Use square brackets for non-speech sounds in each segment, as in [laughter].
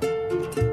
Thank you.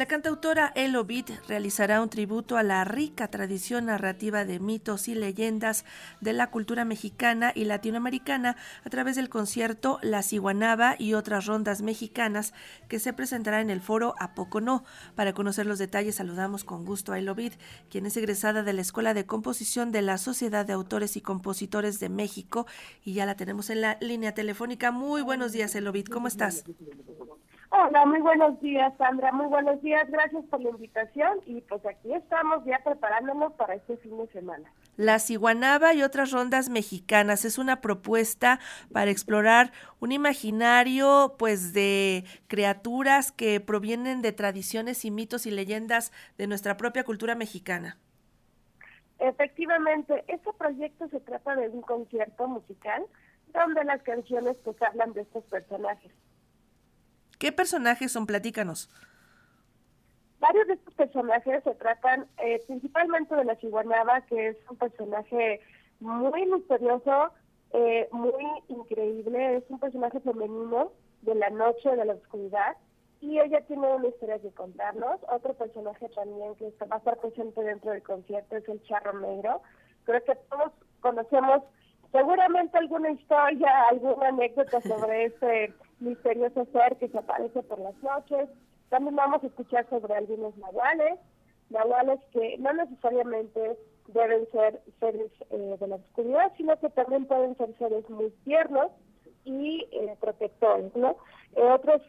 La cantautora Elo Beat realizará un tributo a la rica tradición narrativa de mitos y leyendas de la cultura mexicana y latinoamericana a través del concierto La Ciguanaba y otras rondas mexicanas que se presentará en el foro A Poco No. Para conocer los detalles saludamos con gusto a Elo Beat, quien es egresada de la Escuela de Composición de la Sociedad de Autores y Compositores de México y ya la tenemos en la línea telefónica. Muy buenos días, Elo Beat, ¿cómo estás? Hola, muy buenos días, Sandra. Muy buenos días. Gracias por la invitación. Y pues aquí estamos ya preparándonos para este fin de semana. La Ciguanaba y otras rondas mexicanas es una propuesta para explorar un imaginario pues de criaturas que provienen de tradiciones y mitos y leyendas de nuestra propia cultura mexicana. Efectivamente, este proyecto se trata de un concierto musical donde las canciones pues hablan de estos personajes. ¿Qué personajes son? Platícanos. Varios de estos personajes se tratan eh, principalmente de la Chihuanaba, que es un personaje muy misterioso, eh, muy increíble, es un personaje femenino de la noche, de la oscuridad, y ella tiene una historia que contarnos. Otro personaje también que va a estar presente dentro del concierto es el Charro Negro. Creo que todos conocemos seguramente alguna historia, alguna anécdota sobre [laughs] ese misterioso ser que se aparece por las noches. También vamos a escuchar sobre algunos nahuales, nahuales que no necesariamente deben ser seres eh, de la oscuridad, sino que también pueden ser seres muy tiernos y eh, protectores, ¿no? Eh, otros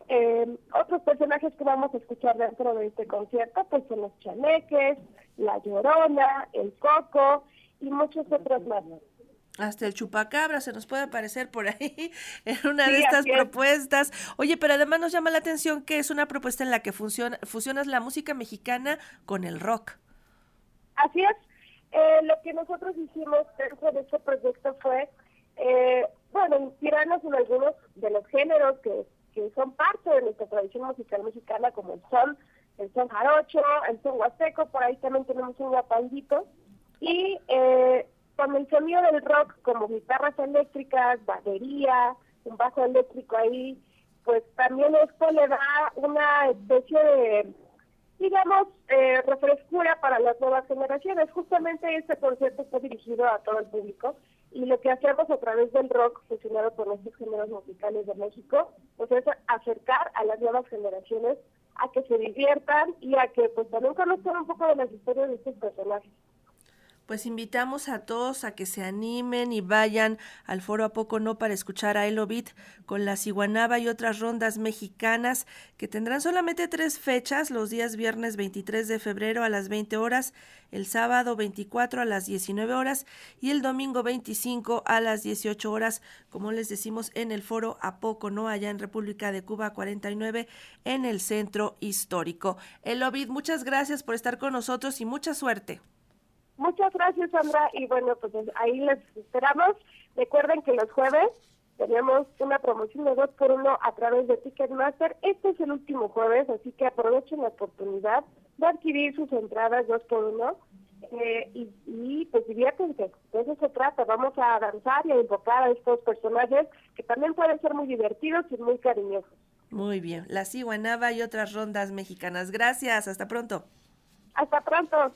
otros personajes que vamos a escuchar dentro de este concierto, pues son los chaneques, la llorona, el coco y muchos otros más hasta el chupacabra se nos puede aparecer por ahí [laughs] en una de estas propuestas. Oye, pero además nos llama la atención que es una propuesta en la que funciona, fusionas la música mexicana con el rock. Así es. Eh, lo que nosotros hicimos dentro de este proyecto fue, eh, bueno, inspirarnos en algunos de los géneros que, que son parte de nuestra tradición musical mexicana, como el son, el son jarocho, el son huasteco, por ahí también tenemos un guapandito. Y eh, con el sonido del rock como guitarras eléctricas, batería, un bajo eléctrico ahí, pues también esto le da una especie de, digamos, eh, refrescura para las nuevas generaciones. Justamente este concierto está dirigido a todo el público y lo que hacemos a través del rock fusionado con estos géneros musicales de México, pues es acercar a las nuevas generaciones a que se diviertan y a que pues también conozcan un poco de las historias de estos personajes pues invitamos a todos a que se animen y vayan al foro a poco no para escuchar a Elobit con la Ciguanaba y otras rondas mexicanas que tendrán solamente tres fechas, los días viernes 23 de febrero a las 20 horas, el sábado 24 a las 19 horas y el domingo 25 a las 18 horas, como les decimos en el foro a poco no allá en República de Cuba 49 en el centro histórico. Elobit, muchas gracias por estar con nosotros y mucha suerte. Muchas gracias, Sandra. Y bueno, pues ahí les esperamos. Recuerden que los jueves tenemos una promoción de dos por uno a través de Ticketmaster. Este es el último jueves, así que aprovechen la oportunidad de adquirir sus entradas dos por uno. Eh, y, pues diviértense, de eso se trata, vamos a avanzar y a invocar a estos personajes que también pueden ser muy divertidos y muy cariñosos. Muy bien, la Ciguanaba y otras rondas mexicanas. Gracias, hasta pronto. Hasta pronto.